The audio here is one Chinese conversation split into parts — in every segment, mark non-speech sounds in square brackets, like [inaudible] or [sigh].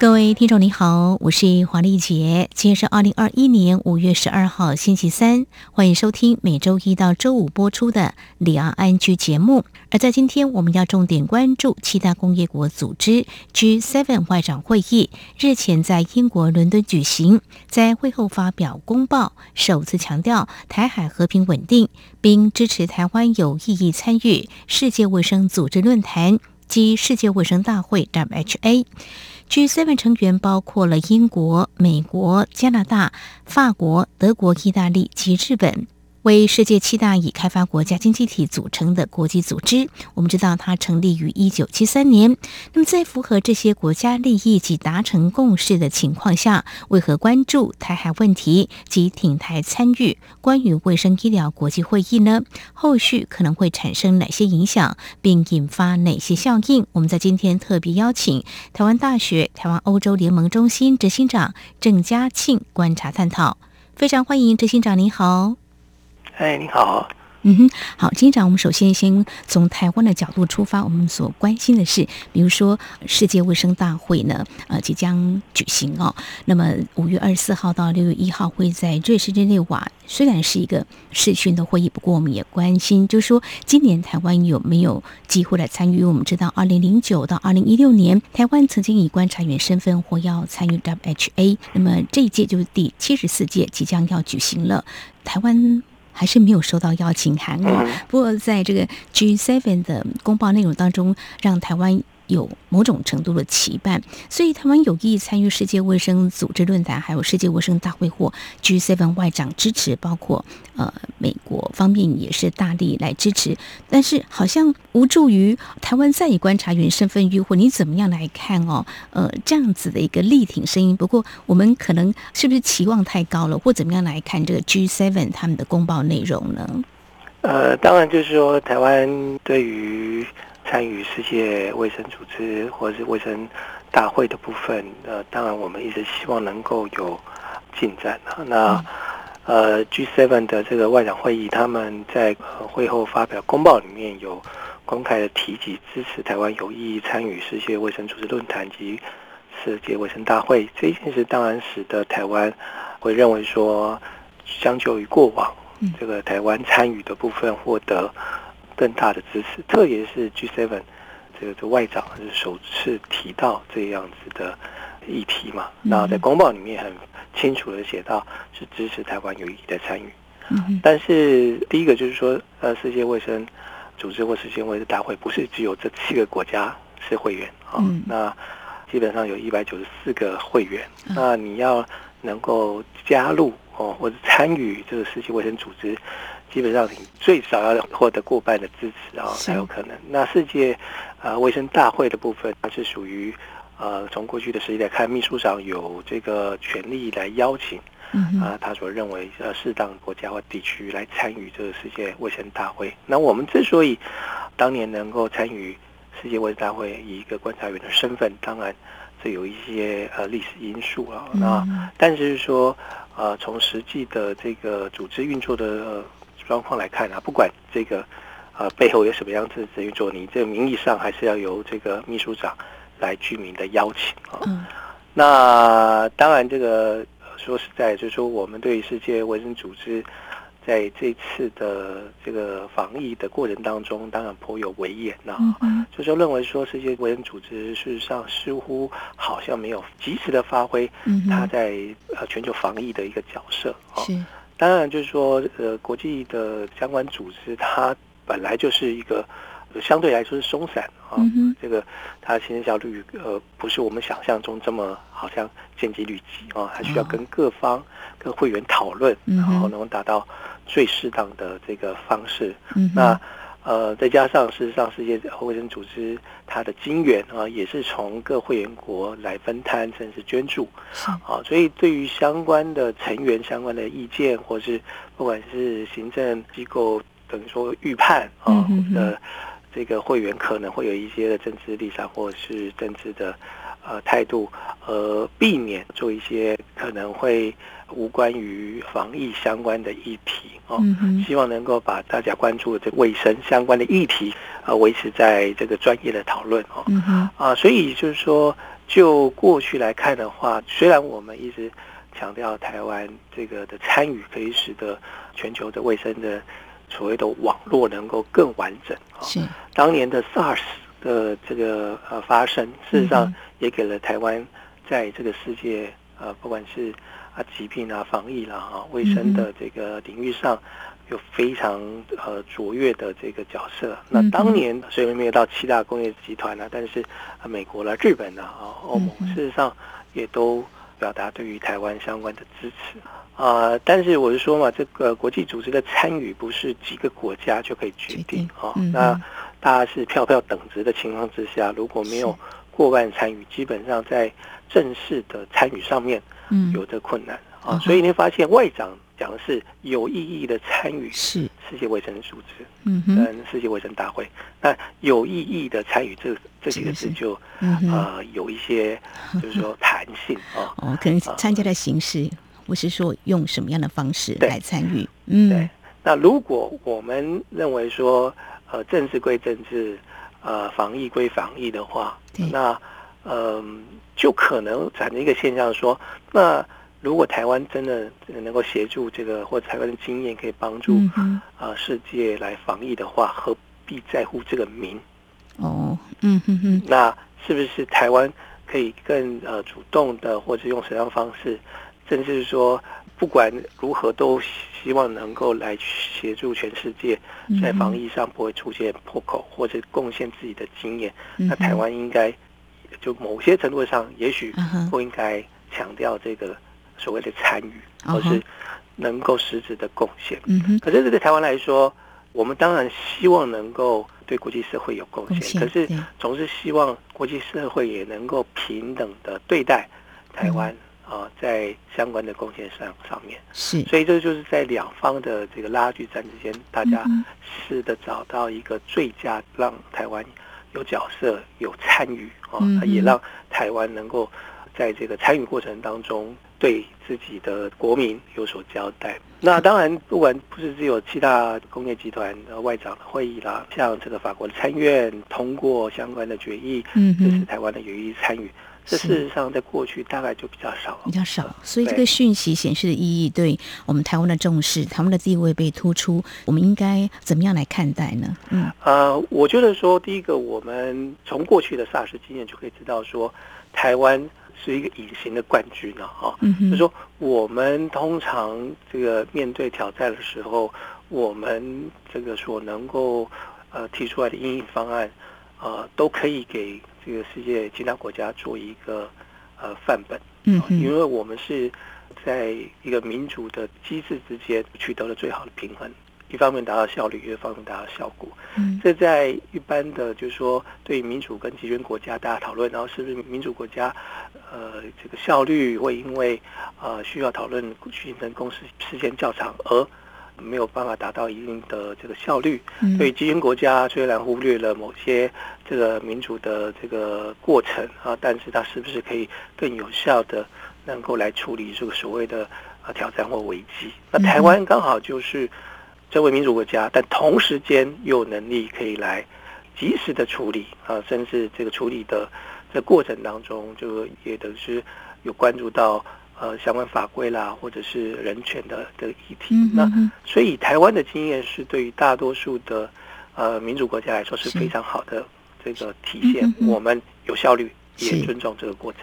各位听众你好，我是黄丽杰，今天是二零二一年五月十二号星期三，欢迎收听每周一到周五播出的两岸 ING 节目。而在今天，我们要重点关注七大工业国组织 G7 外长会议日前在英国伦敦举行，在会后发表公报，首次强调台海和平稳定，并支持台湾有意义参与世界卫生组织论坛及世界卫生大会 （WHA）。G7 成员包括了英国、美国、加拿大、法国、德国、意大利及日本。为世界七大已开发国家经济体组成的国际组织，我们知道它成立于一九七三年。那么，在符合这些国家利益及达成共识的情况下，为何关注台海问题及挺台参与关于卫生医疗国际会议呢？后续可能会产生哪些影响，并引发哪些效应？我们在今天特别邀请台湾大学台湾欧洲联盟中心执行长郑嘉庆观察探讨。非常欢迎执行长，您好。哎，你好。嗯哼，好，执行长，我们首先先从台湾的角度出发，我们所关心的是，比如说世界卫生大会呢，呃，即将举行哦。那么五月二十四号到六月一号会在瑞士日内瓦，虽然是一个视讯的会议，不过我们也关心，就是说今年台湾有没有机会来参与？我们知道，二零零九到二零一六年，台湾曾经以观察员身份或要参与 WHA，那么这一届就是第七十四届即将要举行了，台湾。还是没有收到邀请函哦。不过，在这个 G7 的公报内容当中，让台湾。有某种程度的期盼，所以台湾有意参与世界卫生组织论坛，还有世界卫生大会或 G7 外长支持，包括呃美国方面也是大力来支持，但是好像无助于台湾再以观察员身份与会，你怎么样来看哦？呃，这样子的一个力挺声音，不过我们可能是不是期望太高了，或怎么样来看这个 G7 他们的公报内容呢？呃，当然就是说台湾对于。参与世界卫生组织或者是卫生大会的部分，呃，当然我们一直希望能够有进展啊。那呃，G7 的这个外长会议，他们在会后发表公报里面有公开的提及支持台湾有意参与世界卫生组织论坛及世界卫生大会。这一件事当然使得台湾会认为说，相较于过往，这个台湾参与的部分获得。更大的支持，特别是 G7 这个这外长是首次提到这样子的议题嘛？那在公报里面很清楚的写到是支持台湾有意义的参与。但是第一个就是说，呃，世界卫生组织或世界卫生大会不是只有这七个国家是会员啊，那基本上有一百九十四个会员，那你要能够加入哦或者参与这个世界卫生组织。基本上你最少要获得过半的支持啊，才有可能。那世界呃卫生大会的部分，它是属于呃从过去的实际来看，秘书长有这个权利来邀请啊他所认为呃适当国家或地区来参与这个世界卫生大会。那我们之所以当年能够参与世界卫生大会，以一个观察员的身份，当然这有一些呃历史因素啊。那但是说呃从实际的这个组织运作的。呃状况来看啊，不管这个呃背后有什么样子的运作，你这个名义上还是要由这个秘书长来居民的邀请啊。嗯。那当然，这个说实在，就是说我们对世界卫生组织在这次的这个防疫的过程当中，当然颇有微言呐。嗯。就说认为说世界卫生组织事实上似乎好像没有及时的发挥他在呃全球防疫的一个角色啊。是。当然，就是说，呃，国际的相关组织，它本来就是一个相对来说是松散啊，嗯、这个它行政效率，呃，不是我们想象中这么好像见机律己啊，还需要跟各方、跟会员讨论，然后能够达到最适当的这个方式。嗯、那。呃，再加上事实上，世界卫生组织它的金援啊，也是从各会员国来分摊，甚至捐助。啊，所以对于相关的成员、相关的意见，或是不管是行政机构等于说预判啊的这个会员可能会有一些的政治立场或者是政治的呃态度，而避免做一些可能会无关于防疫相关的议题哦。嗯、希望能够把大家关注的这个卫生相关的议题呃维持在这个专业的讨论哦。嗯、啊，所以就是说，就过去来看的话，虽然我们一直强调台湾这个的参与可以使得全球的卫生的。所谓的网络能够更完整啊，是当年的 SARS 的这个呃发生，事实上也给了台湾在这个世界呃不管是啊疾病啊防疫啦哈卫生的这个领域上有非常呃卓越的这个角色。那当年虽然没有到七大工业集团啊，但是美国啦、日本啦啊、欧盟事实上也都表达对于台湾相关的支持。啊、呃，但是我是说嘛，这个国际组织的参与不是几个国家就可以决定啊。嗯、那大家是票票等值的情况之下，如果没有过半参与，基本上在正式的参与上面，嗯有的困难、嗯、啊。所以你会发现，外长讲的是有意义的参与是世界卫生组织，嗯跟世界卫生大会。嗯、那有意义的参与，这这几个字就啊、嗯呃、有一些就是说弹性啊。[laughs] 哦，可能参加的形式。不是说用什么样的方式来参与，嗯，对。那如果我们认为说，呃，政治归政治，呃，防疫归防疫的话，那，嗯、呃，就可能产生一个现象说，那如果台湾真的能够协助这个，或者台湾的经验可以帮助，啊、嗯呃，世界来防疫的话，何必在乎这个名？哦，嗯哼哼。那是不是台湾可以更呃主动的，或者用什么样的方式？甚至是说，不管如何，都希望能够来协助全世界，在防疫上不会出现破口，或者贡献自己的经验。那台湾应该就某些程度上，也许不应该强调这个所谓的参与，而、嗯、哼是能够实质的贡献。可是这对台湾来说，我们当然希望能够对国际社会有贡献，献可是总是希望国际社会也能够平等的对待台湾。嗯啊，在相关的贡献上上面是，所以这就是在两方的这个拉锯战之间，大家试着找到一个最佳，让台湾有角色、有参与啊，也让台湾能够在这个参与过程当中对自己的国民有所交代。那当然，不管不是只有七大工业集团的外长的会议啦，像这个法国的参院通过相关的决议，嗯，这是台湾的有意参与。这事实上，在过去大概就比较少，比较少。所以这个讯息显示的意义，对我们台湾的重视，台湾的地位被突出，我们应该怎么样来看待呢？嗯，呃，我觉得说，第一个，我们从过去的 SARS 经验就可以知道，说台湾是一个隐形的冠军了哈。嗯哼，就是说我们通常这个面对挑战的时候，我们这个所能够呃提出来的应应方案，呃，都可以给。这个世界其他国家做一个呃范本，嗯，因为我们是在一个民主的机制之间取得了最好的平衡，一方面达到效率，一方面达到效果。嗯，这在一般的就是说对民主跟集权国家大家讨论，然后是不是民主国家呃这个效率会因为呃需要讨论形成共识时间较长而。没有办法达到一定的这个效率，所以集权国家虽然忽略了某些这个民主的这个过程啊，但是它是不是可以更有效的能够来处理这个所谓的啊挑战或危机？那台湾刚好就是这位民主国家，但同时间又有能力可以来及时的处理啊，甚至这个处理的这过程当中，就也等于是有关注到。呃，相关法规啦，或者是人权的的议题，嗯、哼那所以台湾的经验是对于大多数的呃民主国家来说是非常好的这个体现。嗯、我们有效率，也尊重这个过程，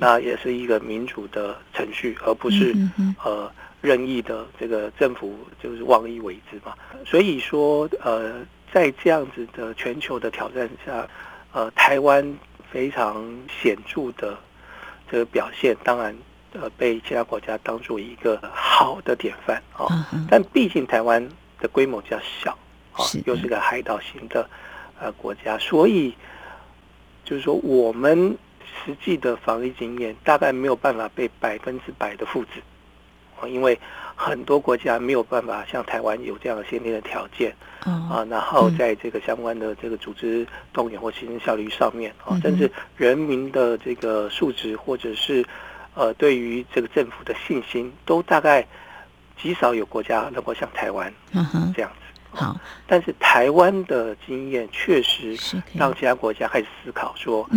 那也是一个民主的程序，而不是、嗯、呃任意的这个政府就是妄意为之嘛。所以说，呃，在这样子的全球的挑战下，呃，台湾非常显著的这个表现，当然。呃，被其他国家当做一个好的典范啊，哦 uh. 但毕竟台湾的规模比较小啊，哦、又是个海岛型的呃国家，所以就是说我们实际的防疫经验大概没有办法被百分之百的复制啊，因为很多国家没有办法像台湾有这样的先天的条件，哦、啊，然后在这个相关的这个组织动员或行政效率上面啊，甚至人民的这个素质或者是呃对于这个政府的信心，都大概极少有国家能够像台湾这样子。好，但是台湾的经验确实让其他国家开始思考说，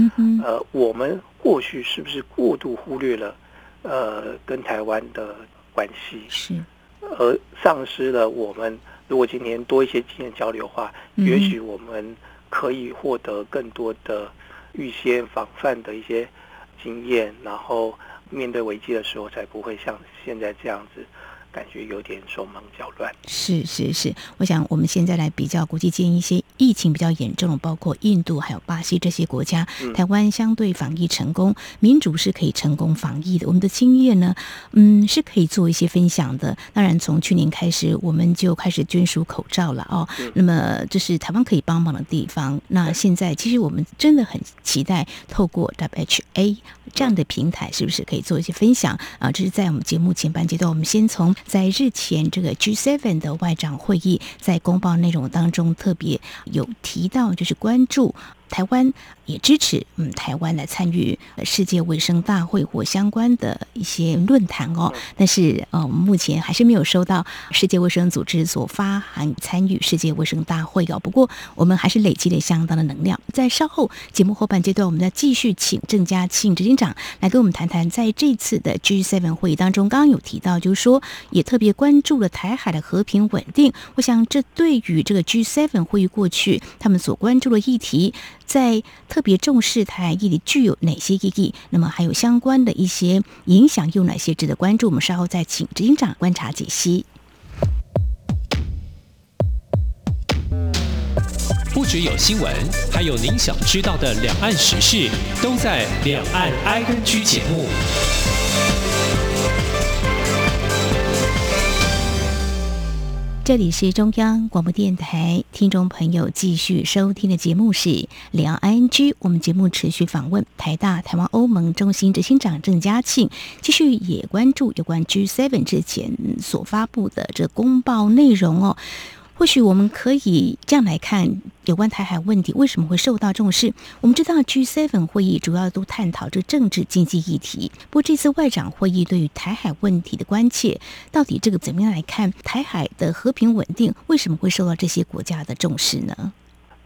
呃，我们过去是不是过度忽略了呃跟台湾的关系，是，而丧失了我们如果今年多一些经验交流的话，嗯、也许我们可以获得更多的预先防范的一些经验，然后面对危机的时候才不会像现在这样子。感觉有点手忙脚乱。是是是，我想我们现在来比较国际间一些疫情比较严重的，包括印度还有巴西这些国家，嗯、台湾相对防疫成功，民主是可以成功防疫的。我们的经验呢，嗯，是可以做一些分享的。当然，从去年开始，我们就开始捐输口罩了哦。嗯、那么，这是台湾可以帮忙的地方。那现在，其实我们真的很期待透过 WHA 这样的平台，是不是可以做一些分享啊？这是在我们节目前半阶段，我们先从。在日前这个 G7 的外长会议，在公报内容当中特别有提到，就是关注。台湾也支持嗯，台湾来参与世界卫生大会或相关的一些论坛哦。但是呃，目前还是没有收到世界卫生组织所发函参与世界卫生大会哦。不过我们还是累积了相当的能量。在稍后节目后半阶段，我们再继续请郑家庆执行长来跟我们谈谈，在这次的 G7 会议当中，刚刚有提到，就是说也特别关注了台海的和平稳定。我想这对于这个 G7 会议过去他们所关注的议题。在特别重视台海议题具有哪些意义？那么还有相关的一些影响有哪些值得关注？我们稍后再请执行长观察解析。不只有新闻，还有您想知道的两岸时事，都在《两岸 ING》节目。这里是中央广播电台，听众朋友继续收听的节目是《两岸 ING》。我们节目持续访问台大台湾欧盟中心执行长郑嘉庆，继续也关注有关 G7 之前所发布的这公报内容哦。或许我们可以这样来看有关台海问题为什么会受到重视。我们知道 G7 会议主要都探讨这政治经济议题，不过这次外长会议对于台海问题的关切，到底这个怎么样来看台海的和平稳定为什么会受到这些国家的重视呢？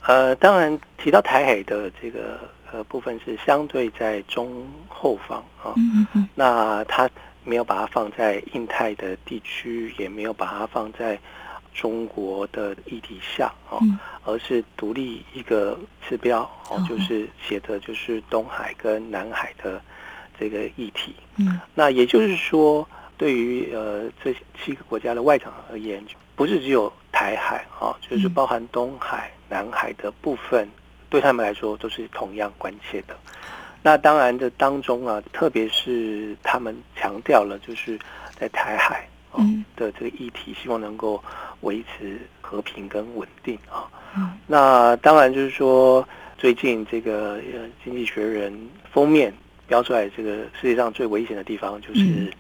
呃，当然提到台海的这个呃部分是相对在中后方啊，嗯嗯，那他没有把它放在印太的地区，也没有把它放在。中国的议题下哦，而是独立一个指标哦，就是写的就是东海跟南海的这个议题。嗯，那也就是说，对于呃这七个国家的外长而言，不是只有台海啊，就是包含东海、南海的部分，对他们来说都是同样关切的。那当然这当中啊，特别是他们强调了，就是在台海。嗯的这个议题，希望能够维持和平跟稳定啊。嗯，那当然就是说，最近这个呃《经济学人》封面标出来，这个世界上最危险的地方就是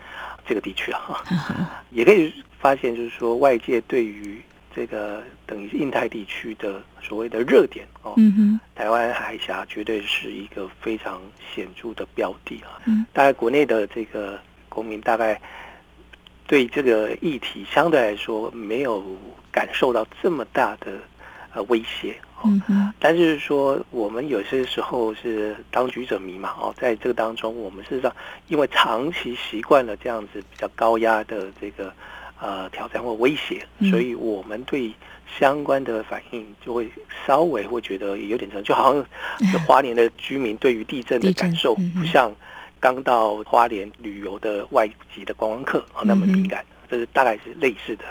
这个地区啊。[laughs] 也可以发现，就是说外界对于这个等于印太地区的所谓的热点哦，嗯台湾海峡绝对是一个非常显著的标的啊。嗯，大概国内的这个公民大概。对这个议题相对来说没有感受到这么大的呃威胁哦，嗯、哼但是说我们有些时候是当局者迷嘛哦，在这个当中，我们事实上因为长期习惯了这样子比较高压的这个呃挑战或威胁，嗯、所以我们对相关的反应就会稍微会觉得有点像，就好像花莲的居民对于地震的感受不像。刚到花莲旅游的外籍的观光客啊，那么敏感，这是大概是类似的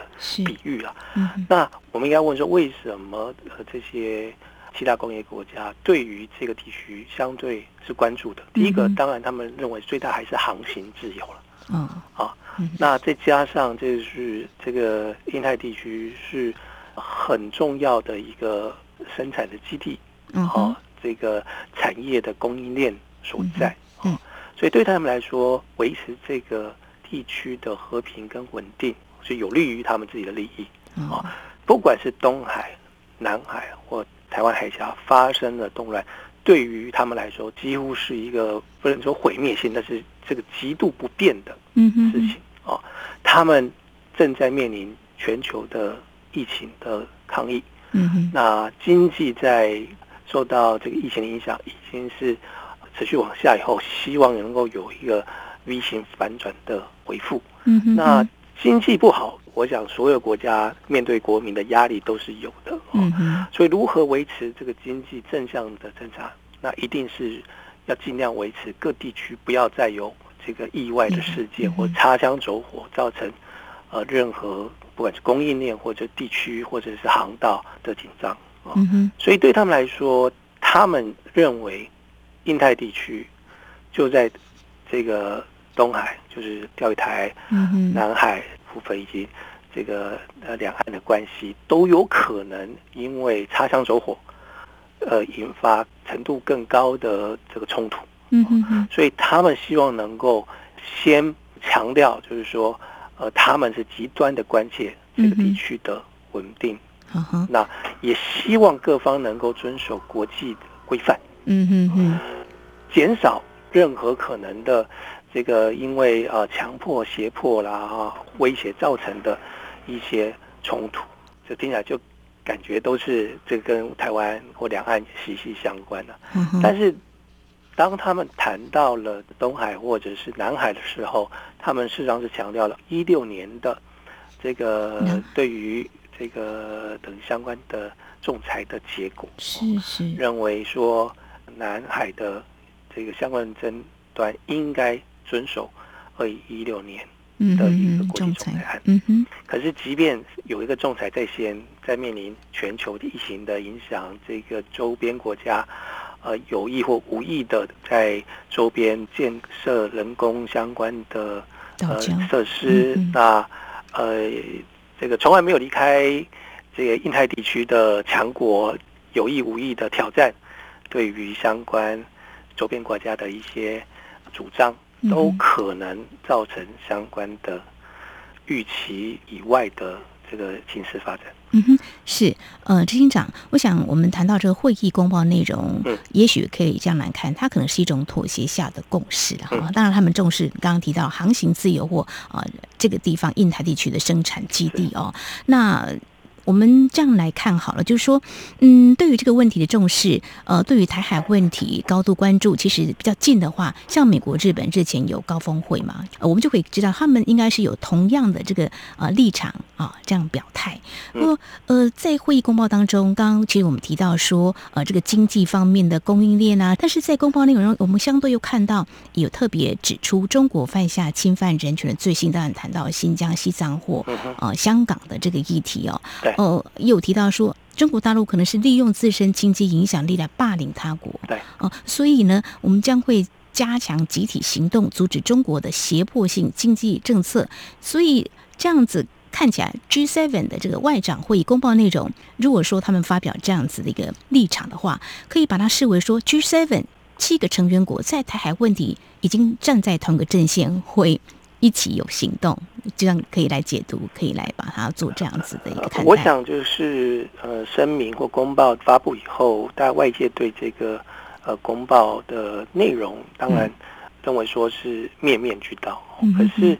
比喻了。嗯、那我们应该问说，为什么呃这些七大工业国家对于这个地区相对是关注的？第一个，当然他们认为最大还是航行自由了。嗯，啊，那再加上就是这个印太地区是很重要的一个生产的基地，嗯，啊，这个产业的供应链所在。所以对他们来说，维持这个地区的和平跟稳定，是有利于他们自己的利益啊、哦。不管是东海、南海或台湾海峡发生的动乱，对于他们来说，几乎是一个不能说毁灭性，但是这个极度不便的事情啊、哦。他们正在面临全球的疫情的抗疫，嗯哼，那经济在受到这个疫情的影响，已经是持续往下以后，希望能够有一个 V 型反转的回复。嗯哼，那经济不好，我想所有国家面对国民的压力都是有的。嗯哼，所以如何维持这个经济正向的增长，那一定是要尽量维持各地区不要再有这个意外的事件或擦枪走火，造成呃任何不管是供应链或者地区或者是航道的紧张。嗯哼，所以对他们来说，他们认为印太地区就在这个东海，就是钓鱼台、南海部分以及这个呃两岸的关系，都有可能因为擦枪走火，呃引发程度更高的这个冲突。嗯哼，所以他们希望能够先强调，就是说，呃，他们是极端的关切这个地区的稳定。Uh -huh. 那也希望各方能够遵守国际的规范，嗯哼哼，减少任何可能的这个因为呃强迫、胁迫啦、啊、威胁造成的一些冲突，这听起来就感觉都是这跟台湾或两岸息息相关的。Uh. 但是当他们谈到了东海或者是南海的时候，他们事实上是强调了一六年的这个对于。这个等相关的仲裁的结果是是认为说，南海的这个相关争端应该遵守二零一六年的一个国际仲裁案。嗯哼。可是，即便有一个仲裁在先，在面临全球疫情的影响，这个周边国家呃有意或无意的在周边建设人工相关的呃设施，嗯、那呃。这个从来没有离开这个印太地区的强国有意无意的挑战，对于相关周边国家的一些主张，都可能造成相关的预期以外的这个情势发展。嗯哼，是呃，执行长，我想我们谈到这个会议公报内容，嗯，也许可以这样来看，它可能是一种妥协下的共识哈、嗯。当然，他们重视刚刚提到航行自由或啊、呃、这个地方印太地区的生产基地哦，那。我们这样来看好了，就是说，嗯，对于这个问题的重视，呃，对于台海问题高度关注，其实比较近的话，像美国、日本之前有高峰会嘛，呃，我们就可以知道他们应该是有同样的这个呃立场啊，这样表态。不过，呃，在会议公报当中，刚刚其实我们提到说，呃，这个经济方面的供应链啊，但是在公报内容中，我们相对又看到有特别指出中国犯下侵犯人权的罪行，当然谈到新疆、西藏或呃香港的这个议题哦。呃，有提到说，中国大陆可能是利用自身经济影响力来霸凌他国。对，哦、呃，所以呢，我们将会加强集体行动，阻止中国的胁迫性经济政策。所以这样子看起来，G7 的这个外长会议公报内容，如果说他们发表这样子的一个立场的话，可以把它视为说，G7 七个成员国在台海问题已经站在同一个阵线，会。一起有行动，这样可以来解读，可以来把它做这样子的一个看待。我想就是呃，声明或公报发布以后，大家外界对这个呃公报的内容，当然认为说是面面俱到。嗯、可是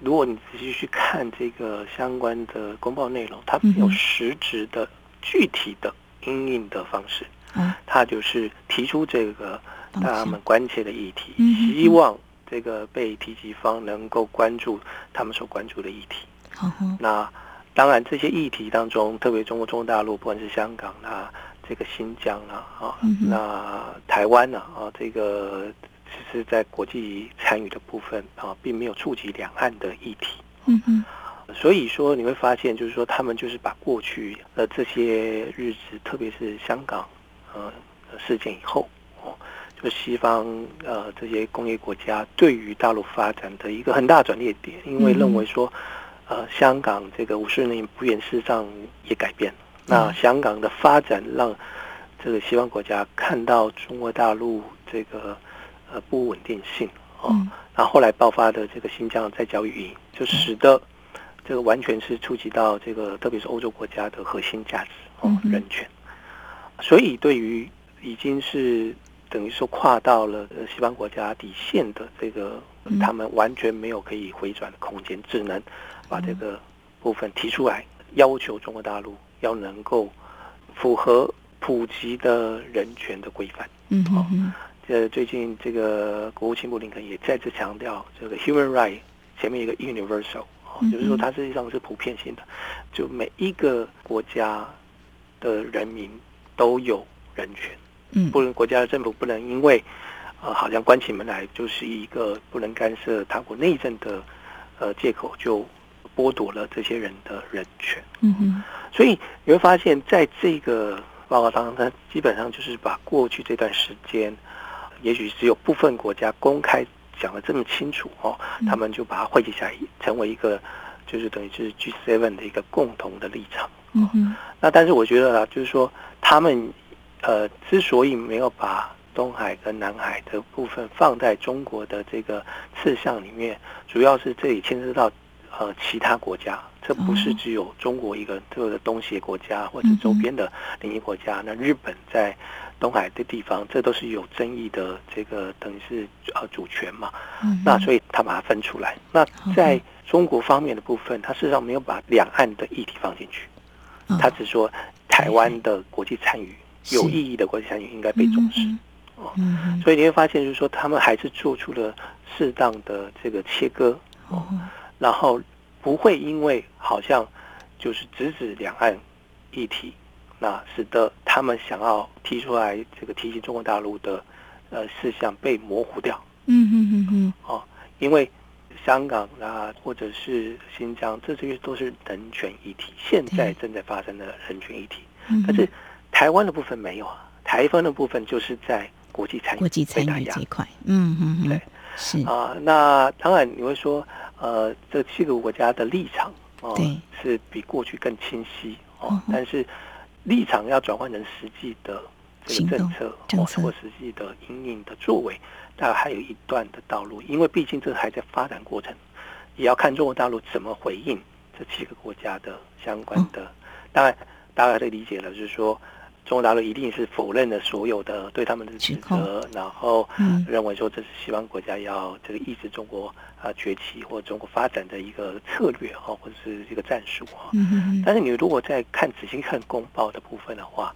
如果你仔细去看这个相关的公报内容，它没有实质的、具体的应应的方式。嗯，它就是提出这个他们关切的议题，希望。这个被提及方能够关注他们所关注的议题。Uh. 那当然，这些议题当中，特别中国中国大陆，不管是香港啊，这个新疆啊，啊、uh 那台湾呢，啊，这个其实在国际参与的部分啊，并没有触及两岸的议题。嗯嗯。所以说，你会发现，就是说，他们就是把过去的这些日子，特别是香港呃事件以后。就西方呃这些工业国家对于大陆发展的一个很大转捩点，因为认为说，呃香港这个五十年不变，事实上也改变了。那香港的发展让这个西方国家看到中国大陆这个呃不稳定性哦，然后后来爆发的这个新疆再教育营，就使得这个完全是触及到这个，特别是欧洲国家的核心价值哦，人权。所以对于已经是等于说跨到了西方国家底线的这个，他们完全没有可以回转的空间，只能把这个部分提出来，要求中国大陆要能够符合普及的人权的规范。嗯嗯。呃，最近这个国务卿布林肯也再次强调，这个 human right 前面一个 universal，就是说它实际上是普遍性的，就每一个国家的人民都有人权。嗯，不能国家的政府不能因为，呃，好像关起门来就是一个不能干涉他国内政的，呃，借口，就剥夺了这些人的人权。嗯哼，所以你会发现在这个报告当中，它基本上就是把过去这段时间。也许只有部分国家公开讲的这么清楚哦，他们就把它汇集起来，成为一个就是等于是 G seven 的一个共同的立场。嗯嗯。那但是我觉得啊，就是说他们呃之所以没有把东海跟南海的部分放在中国的这个次项里面，主要是这里牵涉到呃其他国家，这不是只有中国一个这个东协国家或者周边的邻近国家。那日本在。东海的地方，这都是有争议的，这个等于是呃主权嘛。嗯。那所以他把它分出来。那在中国方面的部分，他事实上没有把两岸的议题放进去，他只说台湾的国际参与有意义的国际参与应该被重视。哦。所以你会发现，就是说他们还是做出了适当的这个切割。哦。然后不会因为好像就是直指两岸议题。那使得他们想要提出来这个提醒中国大陆的呃事项被模糊掉。嗯嗯嗯嗯。哦，因为香港啊，或者是新疆，这些都是人权议题，现在正在发生的人权议题。嗯。可是台湾的部分没有啊，台湾的部分就是在国际参与、国际参与这一块。嗯嗯嗯。对，是啊。那当然你会说，呃，这七个国家的立场哦，是比过去更清晰哦，但是。立场要转换成实际的这个政策，或或实际的因应的作为，大概还有一段的道路。因为毕竟这还在发展过程，也要看中国大陆怎么回应这七个国家的相关的。当然，大家可以理解了，就是说。中国大陆一定是否认了所有的对他们的指责，然后认为说这是西方国家要这个抑制中国啊崛起或中国发展的一个策略哈，或者是一个战术哈。但是你如果再看仔细看公报的部分的话，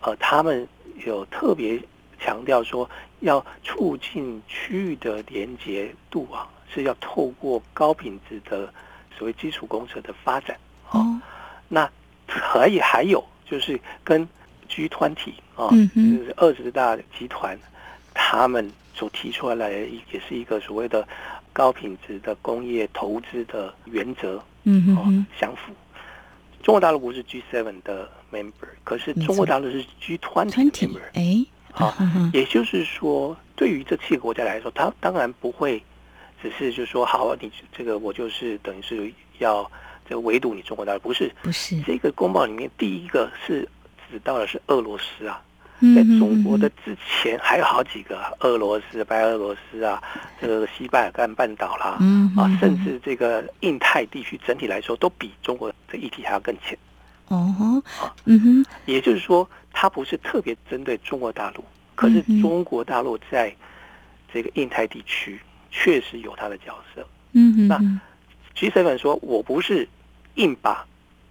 呃，他们有特别强调说要促进区域的连结度啊，是要透过高品质的所谓基础工程的发展。哦，那可以还有就是跟 G20 啊，就是二十大集团，他们所提出来的也是一个所谓的高品质的工业投资的原则，嗯嗯，相符。中国大陆不是 G7 的 member，可是中国大陆是 G20 的 member，哎，啊，[laughs] 也就是说，对于这七个国家来说，他当然不会只是就是说，好，你这个我就是等于是要这个围堵你中国大陆，不是，不是，这个公报里面第一个是。指到的是俄罗斯啊，在中国的之前还有好几个俄罗斯、白俄罗斯啊，这个西巴尔干半岛啦，啊，甚至这个印太地区整体来说都比中国的议题还要更浅。哦，嗯哼，也就是说，它不是特别针对中国大陆，可是中国大陆在这个印太地区确实有它的角色。嗯哼，那 G7 说，我不是硬把。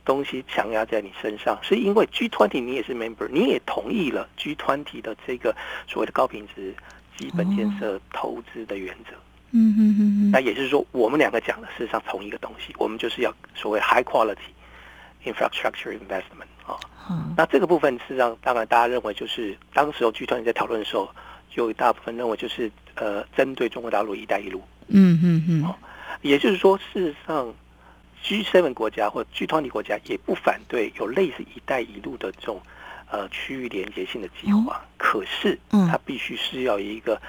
东西强压在你身上，是因为 G20 你也是 member，你也同意了 G20 的这个所谓的高品质基本建设投资的原则。嗯嗯嗯，那也就是说，我们两个讲的事实上同一个东西，我们就是要所谓 high quality infrastructure investment 啊。嗯。那这个部分事实上，当然大家认为就是当时候 G20 在讨论的时候，就有一大部分认为就是呃，针对中国大陆“一带一路”。嗯嗯嗯。也就是说，事实上。G7 国家或 G20 国家也不反对有类似“一带一路”的这种呃区域连接性的计划，嗯、可是它必须是要一个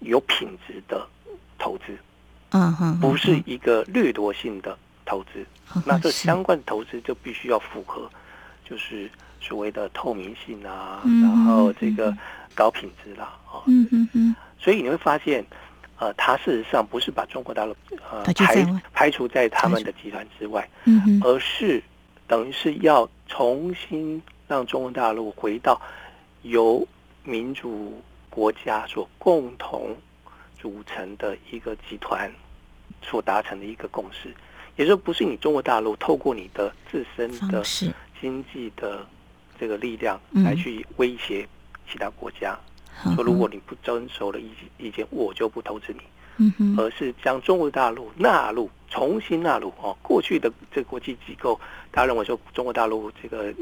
有品质的投资，嗯哼，不是一个掠夺性的投资。嗯、那这相关的投资就必须要符合，就是所谓的透明性啊，嗯、然后这个高品质啦，啊，嗯哼哼。所以你会发现，呃，他事实上不是把中国大陆呃排排除在他们的集团之外，嗯，而是等于是要重新让中国大陆回到由民主国家所共同组成的一个集团所达成的一个共识，也就是不是你中国大陆透过你的自身的经济的这个力量来去威胁其他国家。说如果你不遵守的意意见，我就不投资你。嗯哼，而是将中国大陆纳入，重新纳入哦。过去的这个国际机构，他认为说中国大陆这个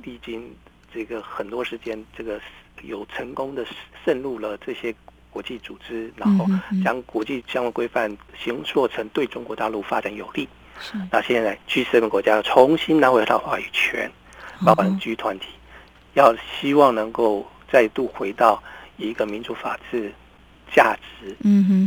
历经这个很多时间，这个有成功的渗入了这些国际组织，然后将国际相关规范形塑成对中国大陆发展有利。是。那现在 G7 国家重新拿回到话语权，包括 G 团体，要希望能够再度回到。以一个民主法治价值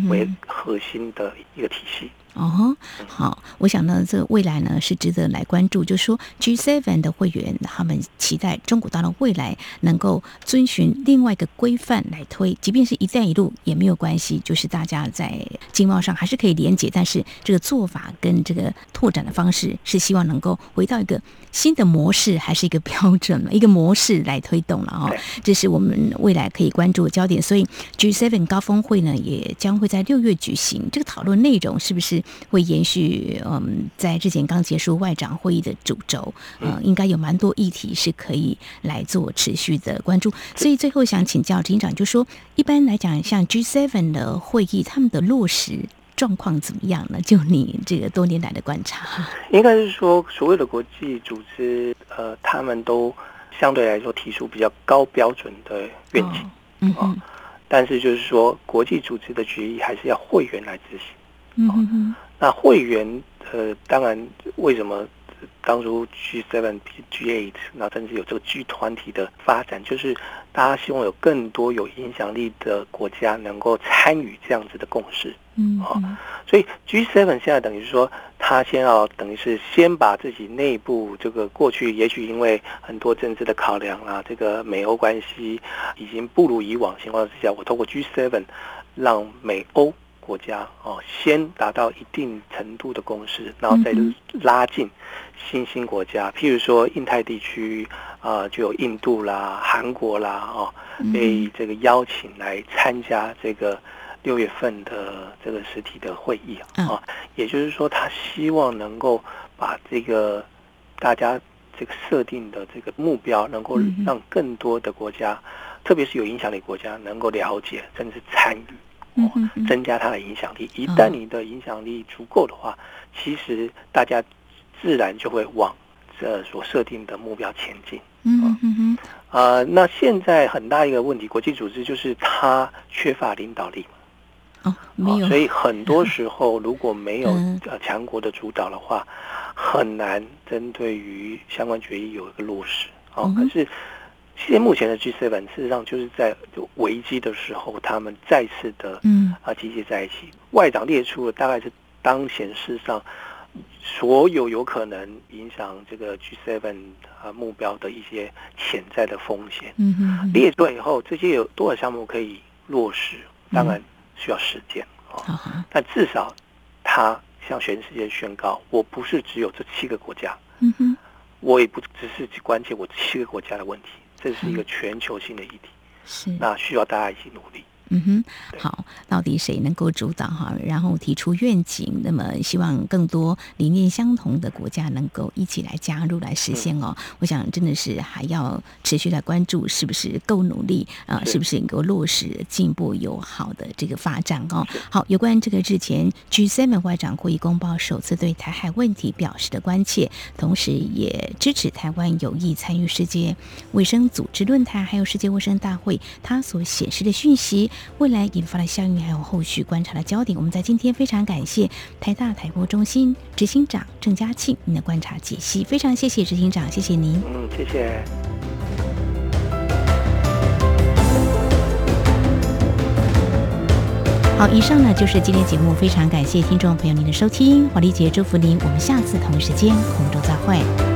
为核心的一个体系。哦，好，我想呢，这个未来呢是值得来关注。就是说，G7 的会员他们期待中国大陆未来能够遵循另外一个规范来推，即便是一带一路也没有关系，就是大家在经贸上还是可以连接，但是这个做法跟这个拓展的方式是希望能够回到一个新的模式，还是一个标准，一个模式来推动了哦。这是我们未来可以关注的焦点。所以 G7 高峰会呢也将会在六月举行，这个讨论内容是不是？会延续嗯，在之前刚结束外长会议的主轴，呃，应该有蛮多议题是可以来做持续的关注。所以最后想请教执行长，就说一般来讲，像 G7 的会议，他们的落实状况怎么样呢？就你这个多年来的观察，应该是说，所有的国际组织，呃，他们都相对来说提出比较高标准的愿景，嗯嗯，但是就是说，国际组织的决议还是要会员来执行。嗯那会员呃，当然为什么当初 G Seven、G Eight，那甚至有这个 G 团体的发展，就是大家希望有更多有影响力的国家能够参与这样子的共识。嗯，啊，所以 G Seven 现在等于是说，他先要等于是先把自己内部这个过去，也许因为很多政治的考量啊，这个美欧关系已经不如以往情况之下，我透过 G Seven 让美欧。国家哦，先达到一定程度的共识，然后再拉近新兴国家，譬如说印太地区啊、呃，就有印度啦、韩国啦哦，被这个邀请来参加这个六月份的这个实体的会议啊、哦，也就是说，他希望能够把这个大家这个设定的这个目标，能够让更多的国家，特别是有影响力国家，能够了解甚至参与。哦，增加它的影响力。一旦你的影响力足够的话，其实大家自然就会往这所设定的目标前进。嗯嗯嗯。呃，那现在很大一个问题，国际组织就是它缺乏领导力。哦，没有。所以很多时候如果没有 [laughs] 呃强国的主导的话，很难针对于相关决议有一个落实。哦，可是。现目前的 G7 事实上就是在危机的时候，他们再次的嗯啊集结在一起。外长列出了大概是当前世上所有有可能影响这个 G7 啊目标的一些潜在的风险。嗯哼，列出来以后，这些有多少项目可以落实？当然需要时间啊。但至少他向全世界宣告，我不是只有这七个国家。嗯哼，我也不只是关切我七个国家的问题。这是一个全球性的议题，是。那需要大家一起努力。嗯哼，好，到底谁能够主导哈？然后提出愿景，那么希望更多理念相同的国家能够一起来加入来实现哦。嗯、我想真的是还要持续来关注，是不是够努力啊？是不是能够落实进步友好的这个发展哦？好，有关这个日前 G7 外长会议公报首次对台海问题表示的关切，同时也支持台湾有意参与世界卫生组织论坛，还有世界卫生大会，它所显示的讯息。未来引发的效应，还有后续观察的焦点，我们在今天非常感谢台大台播中心执行长郑家庆您的观察解析，非常谢谢执行长，谢谢您。嗯，谢谢。好，以上呢就是今天节目，非常感谢听众朋友您的收听，华丽姐祝福您，我们下次同一时间空中再会。